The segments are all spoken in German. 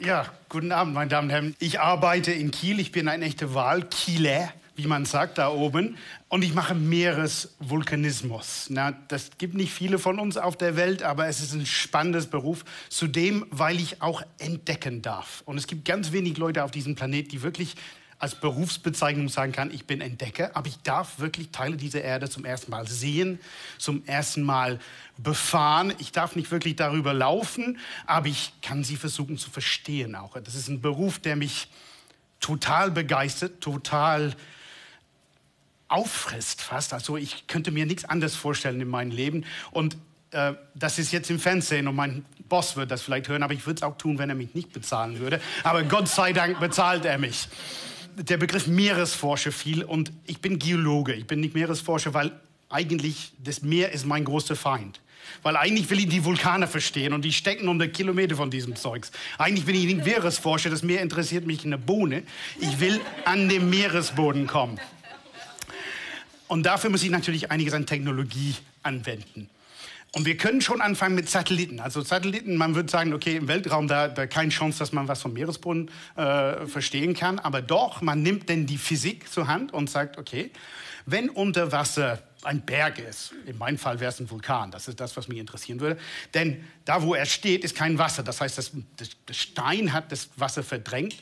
Ja, guten Abend, meine Damen und Herren. Ich arbeite in Kiel. Ich bin ein echter Wahlkieler, wie man sagt, da oben. Und ich mache Meeresvulkanismus. Na, das gibt nicht viele von uns auf der Welt, aber es ist ein spannendes Beruf. Zudem, weil ich auch entdecken darf. Und es gibt ganz wenig Leute auf diesem Planet, die wirklich als Berufsbezeichnung sagen kann, ich bin Entdecker, aber ich darf wirklich Teile dieser Erde zum ersten Mal sehen, zum ersten Mal befahren. Ich darf nicht wirklich darüber laufen, aber ich kann sie versuchen zu verstehen auch. Das ist ein Beruf, der mich total begeistert, total auffrisst fast. Also ich könnte mir nichts anderes vorstellen in meinem Leben. Und äh, das ist jetzt im Fernsehen und mein Boss wird das vielleicht hören, aber ich würde es auch tun, wenn er mich nicht bezahlen würde. Aber Gott sei Dank bezahlt er mich der Begriff Meeresforscher fiel und ich bin Geologe. Ich bin nicht Meeresforscher, weil eigentlich das Meer ist mein großer Feind. Weil eigentlich will ich die Vulkane verstehen und die stecken unter Kilometer von diesem Zeugs. Eigentlich bin ich nicht Meeresforscher, das Meer interessiert mich in der Bohne. Ich will an den Meeresboden kommen. Und dafür muss ich natürlich einiges an Technologie anwenden. Und wir können schon anfangen mit Satelliten. Also Satelliten, man würde sagen, okay, im Weltraum, da, da keine Chance, dass man was vom Meeresboden äh, verstehen kann. Aber doch, man nimmt denn die Physik zur Hand und sagt, okay, wenn unter Wasser ein Berg ist, in meinem Fall wäre es ein Vulkan, das ist das, was mich interessieren würde, denn da, wo er steht, ist kein Wasser. Das heißt, das, das, Stein hat das Wasser verdrängt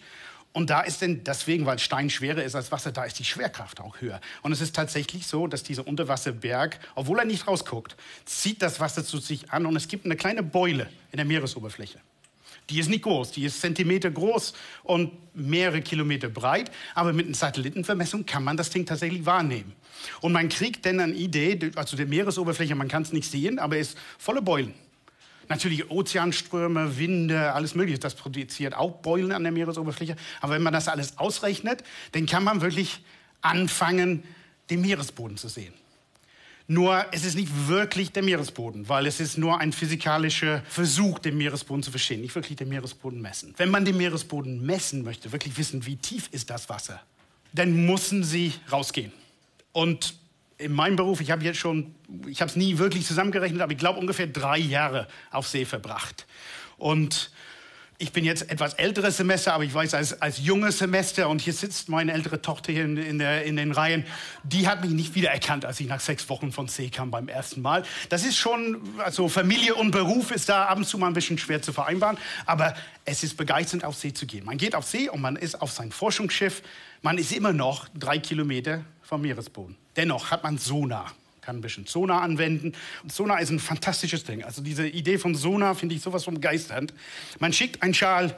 und da ist denn deswegen, weil Stein schwerer ist als Wasser, da ist die Schwerkraft auch höher. Und es ist tatsächlich so, dass dieser Unterwasserberg, obwohl er nicht rausguckt, zieht das Wasser zu sich an und es gibt eine kleine Beule in der Meeresoberfläche. Die ist nicht groß, die ist Zentimeter groß und mehrere Kilometer breit, aber mit einer Satellitenvermessung kann man das Ding tatsächlich wahrnehmen. Und man kriegt dann eine Idee, also der Meeresoberfläche, man kann es nicht sehen, aber es ist voller Beulen. Natürlich Ozeanströme, Winde, alles Mögliche. Das produziert auch Beulen an der Meeresoberfläche. Aber wenn man das alles ausrechnet, dann kann man wirklich anfangen, den Meeresboden zu sehen. Nur es ist nicht wirklich der Meeresboden, weil es ist nur ein physikalischer Versuch, den Meeresboden zu verstehen, nicht wirklich den Meeresboden messen. Wenn man den Meeresboden messen möchte, wirklich wissen, wie tief ist das Wasser, dann müssen Sie rausgehen. Und in meinem Beruf, ich habe jetzt schon, ich habe es nie wirklich zusammengerechnet, aber ich glaube ungefähr drei Jahre auf See verbracht. Und ich bin jetzt etwas älteres Semester, aber ich weiß, als, als junges Semester, und hier sitzt meine ältere Tochter hier in, in, der, in den Reihen, die hat mich nicht wiedererkannt, als ich nach sechs Wochen von See kam beim ersten Mal. Das ist schon, also Familie und Beruf ist da ab und zu mal ein bisschen schwer zu vereinbaren, aber es ist begeisternd, auf See zu gehen. Man geht auf See und man ist auf sein Forschungsschiff, man ist immer noch drei Kilometer vom Meeresboden. Dennoch hat man Sonar kann ein bisschen Sonar anwenden. Und Sonar ist ein fantastisches Ding. Also diese Idee von Sonar finde ich sowas von begeisternd. Man schickt einen Schal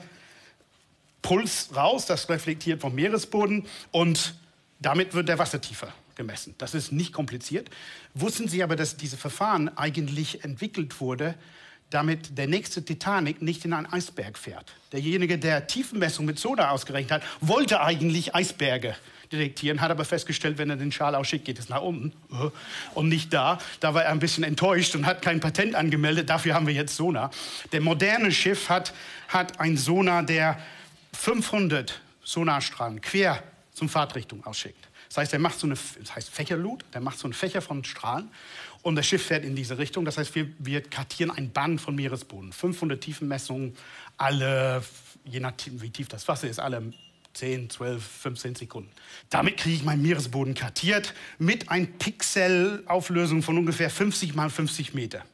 Puls raus, das reflektiert vom Meeresboden und damit wird der Wasser tiefer gemessen. Das ist nicht kompliziert. Wussten Sie aber, dass dieses Verfahren eigentlich entwickelt wurde, damit der nächste Titanic nicht in einen Eisberg fährt? Derjenige, der Tiefenmessung mit Sonar ausgerechnet hat, wollte eigentlich Eisberge detektieren, hat aber festgestellt, wenn er den Schal ausschickt, geht es nach unten und nicht da. Da war er ein bisschen enttäuscht und hat kein Patent angemeldet. Dafür haben wir jetzt Sonar. Der moderne Schiff hat, hat ein Sonar, der 500 Sonarstrahlen quer zum Fahrtrichtung ausschickt. Das heißt, er macht so eine, das heißt Fächerlut, der macht so einen Fächer von Strahlen und das Schiff fährt in diese Richtung. Das heißt, wir, wir kartieren ein Band von Meeresboden. 500 Tiefenmessungen, alle, je nachdem, wie tief das Wasser ist, alle 10, 12, 15 Sekunden. Damit kriege ich meinen Meeresboden kartiert mit einer Pixelauflösung von ungefähr 50 mal 50 Meter.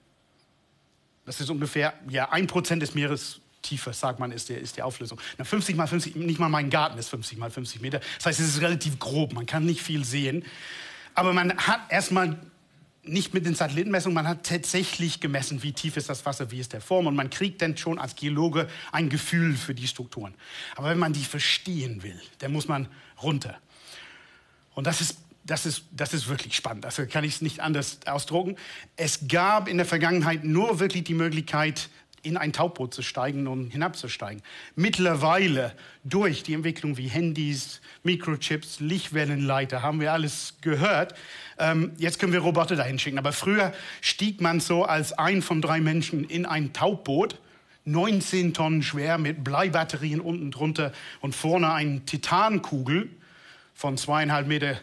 Das ist ungefähr ja, 1% des Meeres Tiefe, sagt man, ist die, ist die Auflösung. Na, 50 mal 50, nicht mal mein Garten ist 50 mal 50 Meter. Das heißt, es ist relativ grob, man kann nicht viel sehen. Aber man hat erstmal nicht mit den Satellitenmessungen, man hat tatsächlich gemessen, wie tief ist das Wasser, wie ist der Form und man kriegt dann schon als Geologe ein Gefühl für die Strukturen. Aber wenn man die verstehen will, dann muss man runter. Und das ist, das ist, das ist wirklich spannend, also kann ich es nicht anders ausdrucken. Es gab in der Vergangenheit nur wirklich die Möglichkeit, in ein Tauboot zu steigen und hinabzusteigen. Mittlerweile durch die Entwicklung wie Handys, Mikrochips, Lichtwellenleiter, haben wir alles gehört. Ähm, jetzt können wir Roboter dahin schicken. Aber früher stieg man so als ein von drei Menschen in ein Tauboot, 19 Tonnen schwer, mit Bleibatterien unten drunter und vorne eine Titankugel von zweieinhalb Meter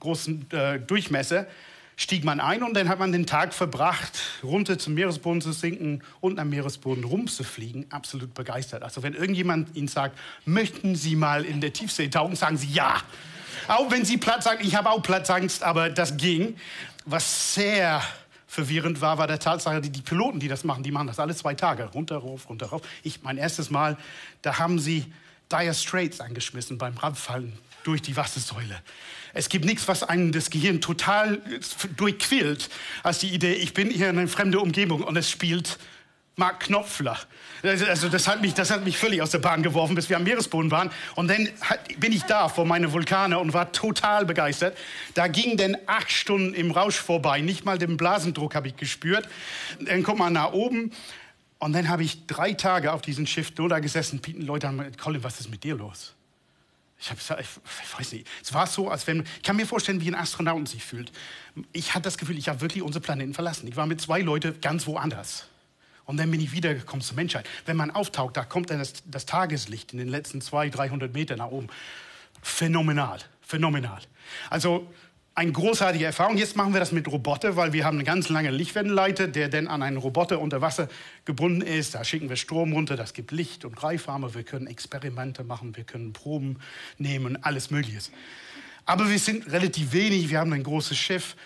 großen äh, Durchmesser. Stieg man ein und dann hat man den Tag verbracht, runter zum Meeresboden zu sinken und am Meeresboden rumzufliegen. Absolut begeistert. Also wenn irgendjemand Ihnen sagt, möchten Sie mal in der Tiefsee tauchen, sagen Sie ja. Auch wenn Sie Platzangst, ich habe auch Platzangst, aber das ging. Was sehr verwirrend war, war der Tatsache, die, die Piloten, die das machen, die machen das alle zwei Tage. Runter, rauf, runter, rauf. Ich, mein erstes Mal, da haben sie Dire Straits angeschmissen beim Abfallen durch die Wassersäule. Es gibt nichts, was einen das Gehirn total durchquillt, als die Idee, ich bin hier in einer fremden Umgebung und es spielt Mark Knopfler. Also das hat, mich, das hat mich völlig aus der Bahn geworfen, bis wir am Meeresboden waren. Und dann bin ich da vor meinen Vulkane und war total begeistert. Da ging dann acht Stunden im Rausch vorbei. Nicht mal den Blasendruck habe ich gespürt. Dann kommt man nach oben. Und dann habe ich drei Tage auf diesem Schiff nur da gesessen. Leute haben gesagt, Colin, was ist mit dir los? Ich, hab, ich, ich weiß nicht. Es war so, als wenn ich kann mir vorstellen, wie ein Astronaut sich fühlt. Ich hatte das Gefühl, ich habe wirklich unseren Planeten verlassen. Ich war mit zwei Leuten ganz woanders. Und dann bin ich wiedergekommen zur Menschheit. Wenn man auftaucht, da kommt dann das, das Tageslicht in den letzten 200, 300 Metern nach oben. Phänomenal, phänomenal. Also eine großartige Erfahrung. Jetzt machen wir das mit Roboter, weil wir haben eine ganz lange Lichtwellenleiter, der dann an einen Roboter unter Wasser gebunden ist. Da schicken wir Strom runter, das gibt Licht und Greifarme. Wir können Experimente machen, wir können Proben nehmen, alles Mögliche. Aber wir sind relativ wenig, wir haben ein großes Schiff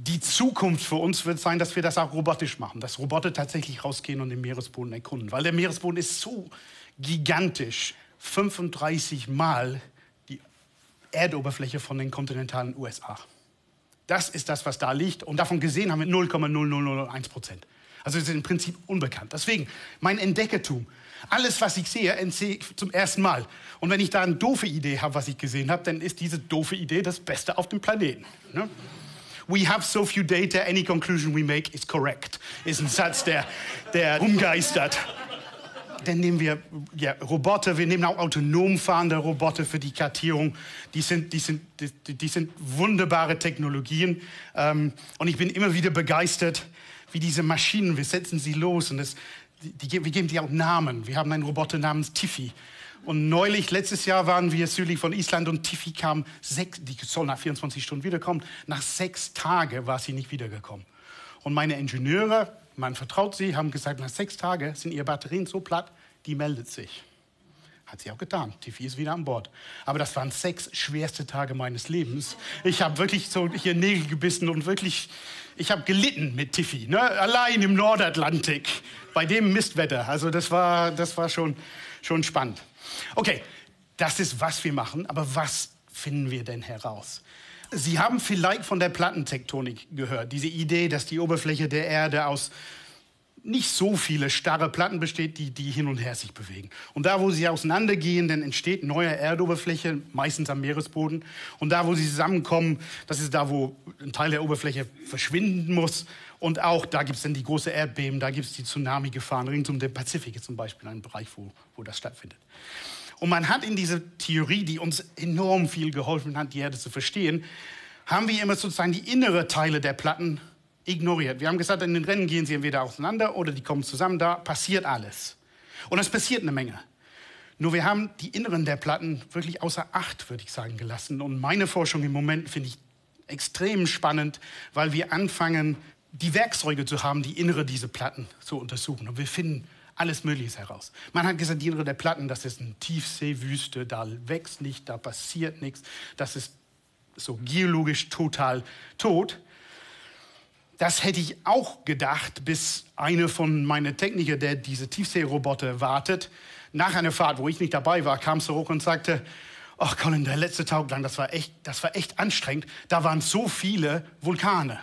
die Zukunft für uns wird sein, dass wir das auch robotisch machen, dass Roboter tatsächlich rausgehen und den Meeresboden erkunden, weil der Meeresboden ist so gigantisch, 35 Mal Erdoberfläche von den kontinentalen USA. Das ist das, was da liegt und davon gesehen haben wir 0,0001 Prozent. Also ist im Prinzip unbekannt. Deswegen mein Entdeckertum. Alles, was ich sehe, sehe ich zum ersten Mal. Und wenn ich da eine doofe Idee habe, was ich gesehen habe, dann ist diese doofe Idee das Beste auf dem Planeten. Ne? we have so few data, any conclusion we make is correct, ist ein Satz, der, der umgeistert. Dann nehmen wir ja, Roboter, wir nehmen auch autonom fahrende Roboter für die Kartierung. Die sind, die sind, die, die sind wunderbare Technologien. Ähm, und ich bin immer wieder begeistert, wie diese Maschinen, wir setzen sie los und die, die, wir geben die auch Namen. Wir haben einen Roboter namens Tiffy. Und neulich, letztes Jahr waren wir südlich von Island und Tiffy kam, sechs, die soll nach 24 Stunden wiederkommen. Nach sechs Tagen war sie nicht wiedergekommen. Und meine Ingenieure, man vertraut sie, haben gesagt, nach sechs Tagen sind ihre Batterien so platt, die meldet sich. Hat sie auch getan. Tiffy ist wieder an Bord. Aber das waren sechs schwerste Tage meines Lebens. Ich habe wirklich so hier Nägel gebissen und wirklich, ich habe gelitten mit Tiffy. Ne? Allein im Nordatlantik, bei dem Mistwetter. Also das war, das war schon, schon spannend. Okay, das ist, was wir machen, aber was finden wir denn heraus? Sie haben vielleicht von der Plattentektonik gehört, diese Idee, dass die Oberfläche der Erde aus nicht so viele starre Platten besteht, die, die hin und her sich bewegen. Und da, wo sie auseinandergehen, dann entsteht neue Erdoberfläche, meistens am Meeresboden. Und da, wo sie zusammenkommen, das ist da, wo ein Teil der Oberfläche verschwinden muss. Und auch da gibt es dann die große Erdbeben, da gibt es die Tsunami-Gefahren. Rings um den Pazifik ist zum Beispiel ein Bereich, wo, wo das stattfindet. Und man hat in dieser Theorie, die uns enorm viel geholfen hat, die Erde zu verstehen, haben wir immer sozusagen die innere Teile der Platten ignoriert. Wir haben gesagt, in den Rennen gehen sie entweder auseinander oder die kommen zusammen, da passiert alles. Und es passiert eine Menge. Nur wir haben die Inneren der Platten wirklich außer Acht, würde ich sagen, gelassen. Und meine Forschung im Moment finde ich extrem spannend, weil wir anfangen, die Werkzeuge zu haben, die Innere dieser Platten zu untersuchen. Und wir finden alles Mögliche heraus. Man hat gesagt, die der Platten, das ist eine Tiefseewüste, da wächst nichts, da passiert nichts. Das ist so geologisch total tot. Das hätte ich auch gedacht, bis eine von meinen Techniker, der diese Tiefseeroboter wartet, nach einer Fahrt, wo ich nicht dabei war, kam zurück und sagte, ach Colin, der letzte Tag lang, das war echt, das war echt anstrengend. Da waren so viele Vulkane.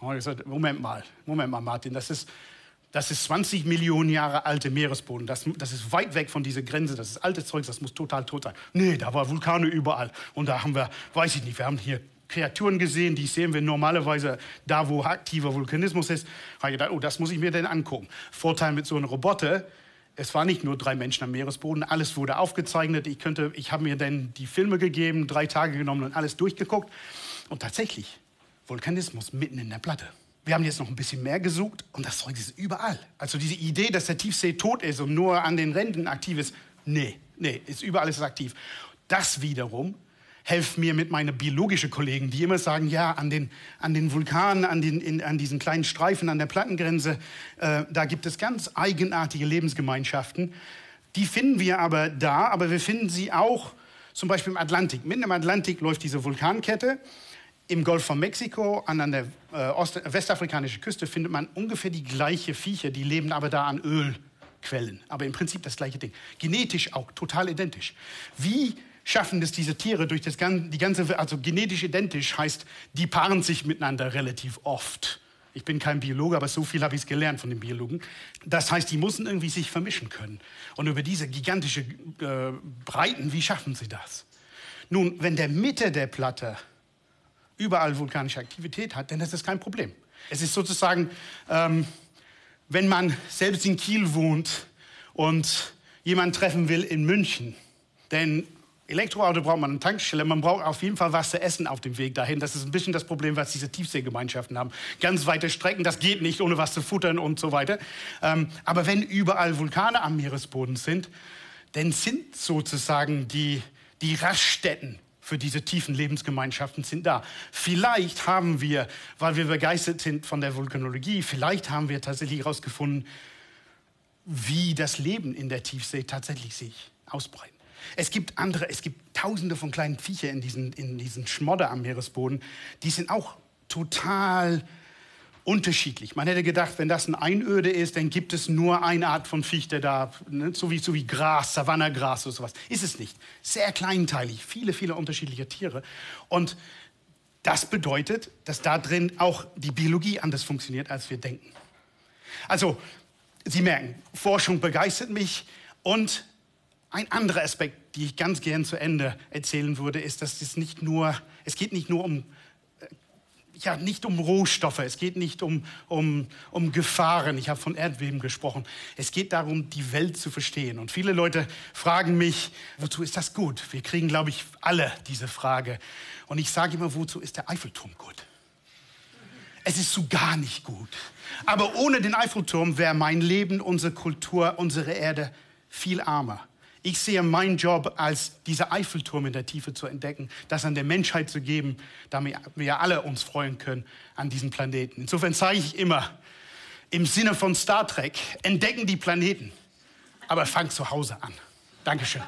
Und ich gesagt, Moment mal, Moment mal, Martin, das ist, das ist 20 Millionen Jahre alte Meeresboden. Das, das ist weit weg von dieser Grenze. Das ist altes Zeug, das muss total tot sein. Nee, da waren Vulkane überall. Und da haben wir, weiß ich nicht, wir haben hier Kreaturen gesehen, die sehen wir normalerweise da, wo aktiver Vulkanismus ist. Habe ich gedacht, oh, das muss ich mir denn angucken. Vorteil mit so einem Roboter, es waren nicht nur drei Menschen am Meeresboden, alles wurde aufgezeichnet. Ich, könnte, ich habe mir dann die Filme gegeben, drei Tage genommen und alles durchgeguckt. Und tatsächlich, Vulkanismus mitten in der Platte. Wir haben jetzt noch ein bisschen mehr gesucht und das Zeug ist überall. Also diese Idee, dass der Tiefsee tot ist und nur an den Rändern aktiv ist, nee, nee, ist überall ist es aktiv. Das wiederum helfe mir mit meinen biologischen Kollegen, die immer sagen, ja, an den, an den Vulkanen, an, den, in, an diesen kleinen Streifen an der Plattengrenze, äh, da gibt es ganz eigenartige Lebensgemeinschaften. Die finden wir aber da, aber wir finden sie auch zum Beispiel im Atlantik. Mitten im Atlantik läuft diese Vulkankette. Im Golf von Mexiko, an, der äh, Ost westafrikanischen Küste, findet man ungefähr die gleiche Viecher, die leben aber da an Ölquellen. Aber im Prinzip das gleiche Ding. Genetisch auch total identisch. Wie schaffen es diese Tiere durch das, die ganze, also genetisch identisch heißt, die paaren sich miteinander relativ oft. Ich bin kein Biologe, aber so viel habe ich gelernt von den Biologen. Das heißt, die müssen irgendwie sich vermischen können. Und über diese gigantische äh, Breiten, wie schaffen sie das? Nun, wenn der Mitte der Platte überall vulkanische Aktivität hat, dann ist das kein Problem. Es ist sozusagen, ähm, wenn man selbst in Kiel wohnt und jemanden treffen will in München, denn Elektroauto braucht man eine Tankstelle, man braucht auf jeden Fall was zu essen auf dem Weg dahin. Das ist ein bisschen das Problem, was diese Tiefseegemeinschaften haben. Ganz weite Strecken, das geht nicht, ohne was zu futtern und so weiter. Ähm, aber wenn überall Vulkane am Meeresboden sind, dann sind sozusagen die, die Raststätten für diese tiefen Lebensgemeinschaften sind da. Vielleicht haben wir, weil wir begeistert sind von der Vulkanologie, vielleicht haben wir tatsächlich herausgefunden, wie das Leben in der Tiefsee tatsächlich sich ausbreitet. Es gibt andere, es gibt tausende von kleinen Viecher in diesen, in diesen Schmodder am Meeresboden, die sind auch total unterschiedlich. Man hätte gedacht, wenn das ein Einöde ist, dann gibt es nur eine Art von Viech, der da, ne, so, wie, so wie Gras, Savannagras oder sowas. Ist es nicht. Sehr kleinteilig, viele, viele unterschiedliche Tiere. Und das bedeutet, dass da drin auch die Biologie anders funktioniert, als wir denken. Also, Sie merken, Forschung begeistert mich und ein anderer Aspekt, den ich ganz gern zu Ende erzählen würde, ist, dass es nicht nur, es geht nicht nur um, ja, nicht um Rohstoffe, es geht nicht um, um, um Gefahren. Ich habe von Erdbeben gesprochen. Es geht darum, die Welt zu verstehen. Und viele Leute fragen mich, wozu ist das gut? Wir kriegen, glaube ich, alle diese Frage. Und ich sage immer, wozu ist der Eiffelturm gut? Es ist so gar nicht gut. Aber ohne den Eiffelturm wäre mein Leben, unsere Kultur, unsere Erde viel armer. Ich sehe meinen Job als dieser Eiffelturm in der Tiefe zu entdecken, das an der Menschheit zu geben, damit wir alle uns freuen können an diesem Planeten. Insofern sage ich immer, im Sinne von Star Trek, entdecken die Planeten, aber fang zu Hause an. Dankeschön.